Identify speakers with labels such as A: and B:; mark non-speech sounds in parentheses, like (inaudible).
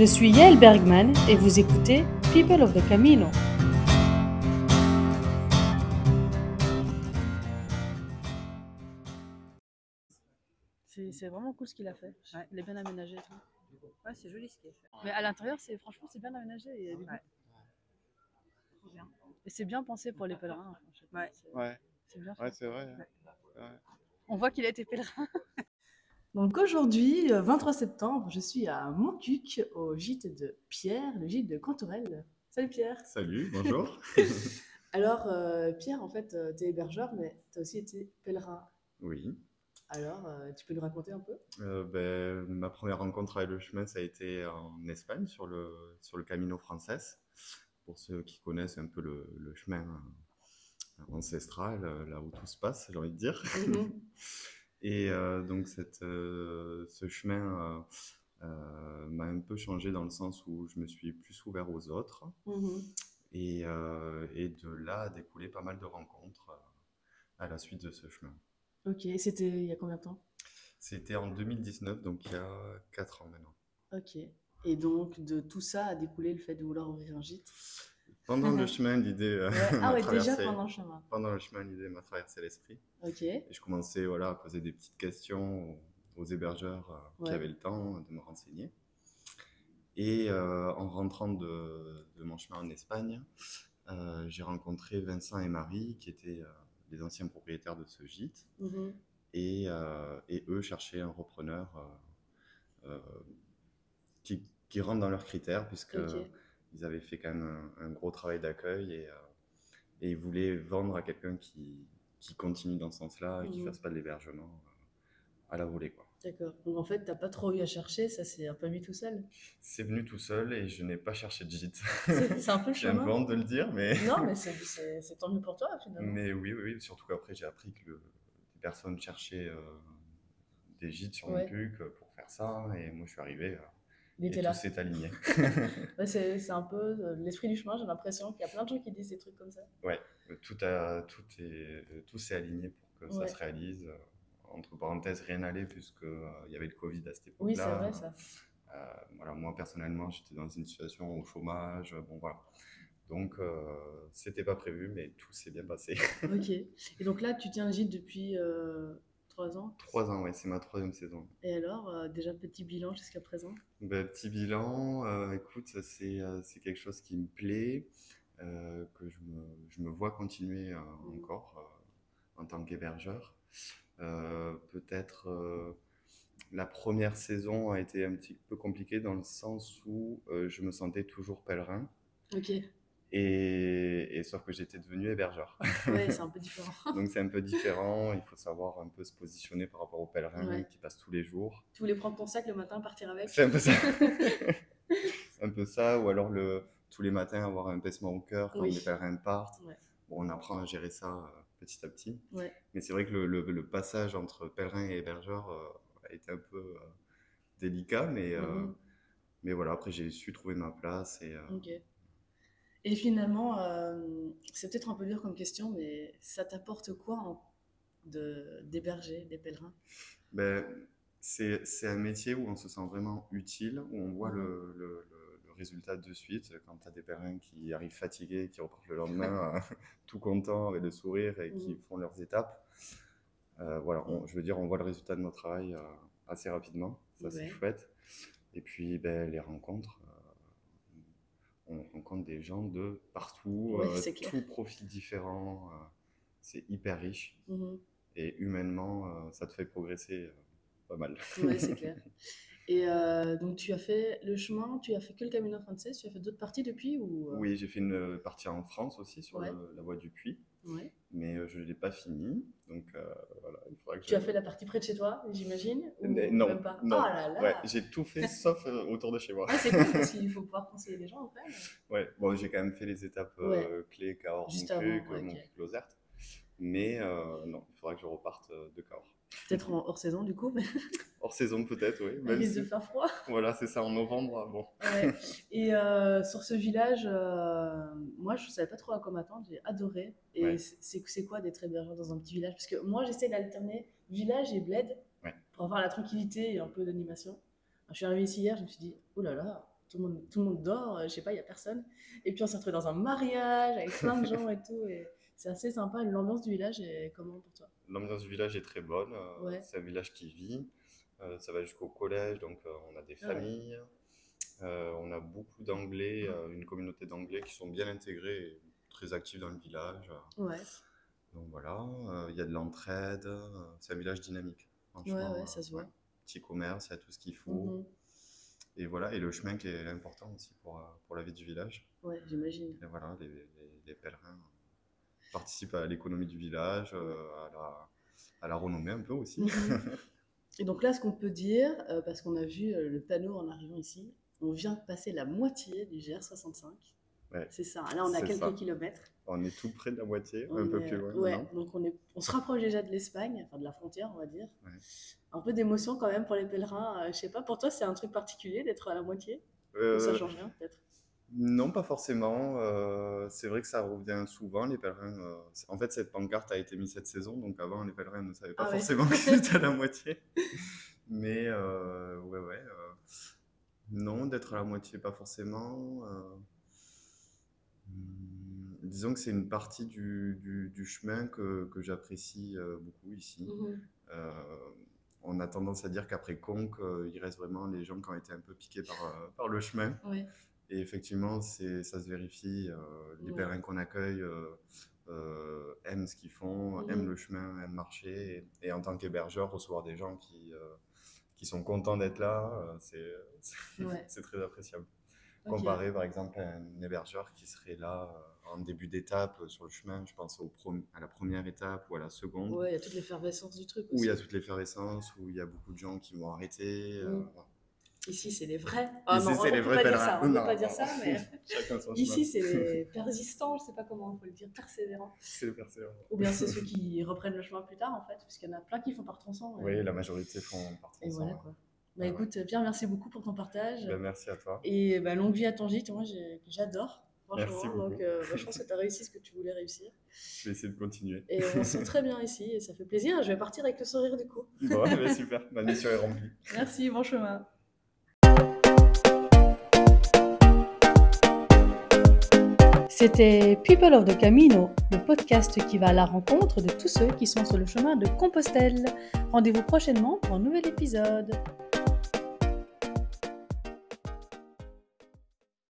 A: Je suis Yael Bergman et vous écoutez People of the Camino. C'est vraiment cool ce qu'il a fait.
B: Ouais.
A: Il est bien aménagé.
B: Ouais, c'est joli ce qu'il a fait.
A: Mais à l'intérieur, c'est franchement, c'est bien aménagé. il y a du goût.
B: Ouais. Bien.
A: Et c'est bien pensé pour les pèlerins.
B: Ouais.
A: C'est-
C: Ouais,
A: bien
C: ouais, c'est vrai.
B: Ouais.
C: Ouais.
A: On voit qu'il a été pèlerin. (laughs)
D: Donc aujourd'hui, euh, 23 septembre, je suis à Montcuq, au gîte de Pierre, le gîte de Cantorel. Salut Pierre
C: Salut, bonjour. (laughs)
D: Alors euh, Pierre, en fait, tu es hébergeur, mais tu as aussi été pèlerin.
C: oui.
D: Alors, euh, tu peux nous raconter un peu?
C: Euh, ben, ma première rencontre avec le chemin, ça a été en Espagne, sur le, sur le Camino Frances. Pour ceux qui connaissent un peu le, le chemin euh, ancestral, euh, là où tout se passe, j'ai envie de dire. (laughs) Et euh, donc, cette, euh, ce chemin euh, m'a un peu changé dans le sens où je me suis plus ouvert aux autres.
D: Mhm.
C: Et, et de là a découlé pas mal de rencontres à la suite de ce chemin.
D: Ok, c'était il y a combien de temps?
C: C'était en 2019, donc il y a 4 ans maintenant.
D: Ok. Et donc, de tout ça a découlé le fait de vouloir ouvrir un gîte?
C: Pendant le chemin, l'idée euh, m'a
D: Ah ouais, déjà
C: traversé-
D: pendant le chemin.
C: pendant le chemin, l'idée m'a traversé l'esprit.
D: Ok.
C: Et je commençais voilà, à poser des petites questions aux, aux hébergeurs euh, qui avaient le temps de me renseigner. Et euh, en rentrant de, de mon chemin en Espagne, euh, j'ai rencontré Vincent et Marie, qui étaient les anciens propriétaires de ce gîte.
D: Mhm.
C: et, et eux cherchaient un repreneur qui, qui rentre dans leurs critères, puisque. Ils avaient fait quand même un, un gros travail d'accueil et, euh, et ils voulaient vendre à quelqu'un qui, qui continue dans ce sens-là et qui ne
D: Mhm.
C: fasse pas de l'hébergement euh, à la volée. Quoi.
D: D'accord. Donc en fait, t'as pas trop eu à chercher, ça c'est un peu mis tout seul?
C: C'est venu tout seul et je n'ai pas cherché de gîte.
D: C'est un peu (laughs)
C: J'ai un peu honte de le dire, mais,
D: Non, mais c'est- tant mieux pour toi finalement.
C: mais oui, oui, oui, surtout qu'après j'ai appris que le- des personnes cherchaient euh, des gîtes sur
D: Ouais.
C: Montpuc pour faire ça et moi je suis arrivé. euh,
D: Il
C: Et
D: était
C: tout s'est aligné. (laughs)
D: Ouais, c'est c'est un peu euh, l'esprit du chemin, j'ai l'impression qu'il y a plein de gens qui disent des trucs comme ça.
C: ouais, tout, a, tout, est, tout s'est aligné pour que
D: Ouais.
C: ça se réalise. Entre parenthèses, rien n'allait puisque euh, il y avait le Covid à cette époque-là.
D: Oui, c'est vrai ça.
C: Euh, voilà, moi personnellement, j'étais dans une situation au chômage. Bon voilà. Donc euh, c'était pas prévu, mais tout s'est bien passé.
D: Ok. (laughs) Et donc là, tu tiens un gîte depuis euh, trois ans.
C: Trois ans, ouais, c'est ma troisième saison.
D: Et alors, euh, déjà petit bilan jusqu'à présent?
C: Ben, petit bilan, euh, écoute, c'est euh, c'est quelque chose qui me plaît, euh, que je me, je me vois continuer
D: Mhm.
C: encore en tant qu'hébergeur. Peut-être la première saison a été un petit peu compliquée dans le sens où je me sentais toujours pèlerin,
D: Ok.
C: Et, et sauf que j'étais devenu hébergeur.
D: Ouais, c'est un (laughs) peu différent.
C: Donc c'est un peu différent, il faut savoir un peu se positionner par rapport aux pèlerins
D: Ouais.
C: qui passent tous les jours.
D: Tu voulais prendre ton sac le matin, partir avec?
C: C'est un peu ça. (laughs) (laughs) Un peu ça, ou alors le, tous les matins avoir un baissement au cœur quand
D: Oui.
C: les pèlerins partent.
D: Ouais.
C: Bon, on apprend à gérer ça euh, petit à petit. Mais c'est vrai que le, le- le passage entre pèlerin et hébergeur euh, a été un peu euh, délicat, mais, euh,
D: Mhm.
C: mais voilà, après j'ai su trouver ma place. Et,
D: Ok. Et finalement, euh, c'est peut-être un peu dur comme question, mais ça t'apporte quoi de d'héberger des pèlerins?
C: Ben, c'est c'est un métier où on se sent vraiment utile, où on voit
D: Mhm.
C: le, le- le- le résultat de suite. Quand tu as des pèlerins qui arrivent fatigués, qui repartent le lendemain (laughs) euh, tout contents avec le sourire et qui
D: Mhm.
C: font leurs étapes, euh, voilà, on- je veux dire, on voit le résultat de notre travail assez rapidement. Ça,
D: Ouais.
C: c'est chouette. Et puis, ben, les rencontres. On rencontre des gens de partout,
D: Ouais,
C: euh, tout profil différent. euh, c'est hyper riche.
D: Mhm.
C: Et humainement, euh, ça te fait progresser euh, pas mal.
D: Ouais, c'est clair. (laughs) Et donc, tu as fait le chemin, tu as fait que le Camino Frances, tu as fait d'autres parties depuis ou...
C: Oui, j'ai fait une partie en France aussi sur
D: Ouais.
C: le- la voie du Puy,
D: Ouais.
C: mais euh, je ne l'ai pas fini. Donc euh, voilà, il faudra que
D: Tu
C: je-
D: as fait la partie près de chez toi, j'imagine ou
C: non,
D: même pas?
C: non.
D: Oh là là
C: Ouais, j'ai tout fait (laughs) sauf euh, autour de chez moi.
D: Ah, c'est cool parce (laughs) qu'il faut pouvoir conseiller les gens en fait.
C: Ouais, bon, j'ai quand même fait les étapes clés Cahors,
D: Juste
C: Montcuq,
D: avant.
C: Montcuq, Lozerte. Mais non, il faudra que je reparte de Cahors.
D: Peut-être en hors saison du coup, mais (laughs)
C: Hors saison peut-être, oui. même
D: risque
C: si-
D: de faire froid.
C: Voilà, c'est ça en novembre. Bon,
D: Ouais. (laughs) Et euh, sur ce village, euh, moi je ne savais pas trop à quoi m'attendre, j'ai adoré. Et
C: Ouais.
D: c'est quoi d'être hébergeur dans un petit village? Parce que moi j'essaie d'alterner village et bled
C: Ouais.
D: pour avoir la tranquillité et un peu d'animation. Je suis arrivée ici hier, je me suis dit, oh là là, tout le monde, tout le monde dort, euh, je sais pas, il y a personne. Et puis on s'est retrouvé dans un mariage avec plein de gens et tout. Et c'est assez sympa. L'ambiance du village est comment pour toi?
C: L'ambiance du village est très bonne. euh,
D: Ouais.
C: C'est un village qui vit. Euh, ça va jusqu'au collège, donc euh, on a des
D: Ah
C: familles. Euh, on a beaucoup d'anglais, euh, une communauté d'anglais qui sont bien intégrés et très actifs dans le village.
D: Ouais,
C: Donc voilà, euh, il y a de l'entraide. c'est un village dynamique.
D: ouais, ouais, ça se voit.
C: Petit commerce, il y a tout ce qu'il faut.
D: Mhm.
C: Et voilà, et le chemin qui est important aussi pour, pour la vie du village.
D: Ouais, j'imagine.
C: Et voilà, les, les- les pèlerins participent à l'économie du village, euh, à, la, à la renommée un peu aussi.
D: Mhm. (laughs) Et donc là, ce qu'on peut dire, euh, parce qu'on a vu euh, le panneau en arrivant ici, on vient de passer la moitié du GR65.
C: Ouais.
D: C'est ça. Là, on a quelques
C: ça.
D: kilomètres.
C: On est tout près de la moitié,
D: On
C: un peu plus loin.
D: Ouais, donc on, est, on se rapproche déjà de l'Espagne, enfin de la frontière, on va dire.
C: Ouais.
D: Un peu d'émotion quand même pour les pèlerins. Je sais pas, pour toi, c'est un truc particulier d'être à la moitié?
C: Euh,
D: ça change rien, peut-être?
C: Non, pas forcément. euh, c'est vrai que ça revient souvent, les pèlerins. euh, c'est- en fait, cette pancarte a été mise cette saison, donc avant, les pèlerins ne savaient pas
D: Ah ouais.
C: forcément qu'ils (laughs) étaient à la moitié. Mais euh, ouais, ouais. euh, non, d'être à la moitié, pas forcément. euh, hum, disons que c'est une partie du, du- du chemin que, que j'apprécie euh, beaucoup ici.
D: Mhm.
C: Euh, on a tendance à dire qu'après Conques, euh, il reste vraiment les gens qui ont été un peu piqués par, euh, par le chemin.
D: Ouais.
C: Et effectivement, c'est, ça se vérifie. euh, les
D: Ouais.
C: pèlerins qu'on accueille euh, euh, aiment ce qu'ils font,
D: Mhm.
C: aiment le chemin, aiment marcher. Et, et en tant qu'hébergeur, recevoir des gens qui, euh, qui sont contents d'être là, euh, c'est, c'est,
D: Ouais. (laughs)
C: c'est très appréciable.
D: Ok.
C: Comparé par exemple à un hébergeur qui serait là euh, en début d'étape euh, sur le chemin, je pense au prom- à la première étape ou à la seconde,
D: Ouais, il y a toute l'effervescence du truc.
C: où il y a
D: aussi.
C: toute l'effervescence, où il y a beaucoup de gens qui vont arrêter. euh, voilà.
D: Ici, c'est les vrais. Ah
C: Ici, c'est les
D: peut
C: vrais pèlerins.
D: On peut
C: Non,
D: pas dire ça, mais (laughs) ici, c'est les persistants, je sais pas comment on peut le dire, persévérants.
C: C'est le persévérant.
D: Ou bien c'est (laughs) ceux qui reprennent le chemin plus tard, en fait, parce qu'il y en a plein qui font par tronçon. et-
C: Oui, la majorité font par
D: Et
C: tronçon,
D: voilà
C: ouais.
D: quoi. Bah écoute, Pierre, merci beaucoup pour ton partage.
C: Ben, merci à toi.
D: Et bah, longue vie à ton gîte, moi j'adore.
C: Merci beaucoup.
D: donc euh, bah, je pense (laughs) que tu as réussi ce que tu voulais réussir.
C: Je vais essayer de continuer.
D: Et on se sent très bien ici et ça fait plaisir. Je vais partir avec le sourire du coup.
C: Bon, ben, super, ma mission est remplie.
D: Merci, bon chemin.
A: C'était People of the Camino, le podcast qui va à la rencontre de tous ceux qui sont sur le chemin de Compostelle. Rendez-vous prochainement pour un nouvel épisode.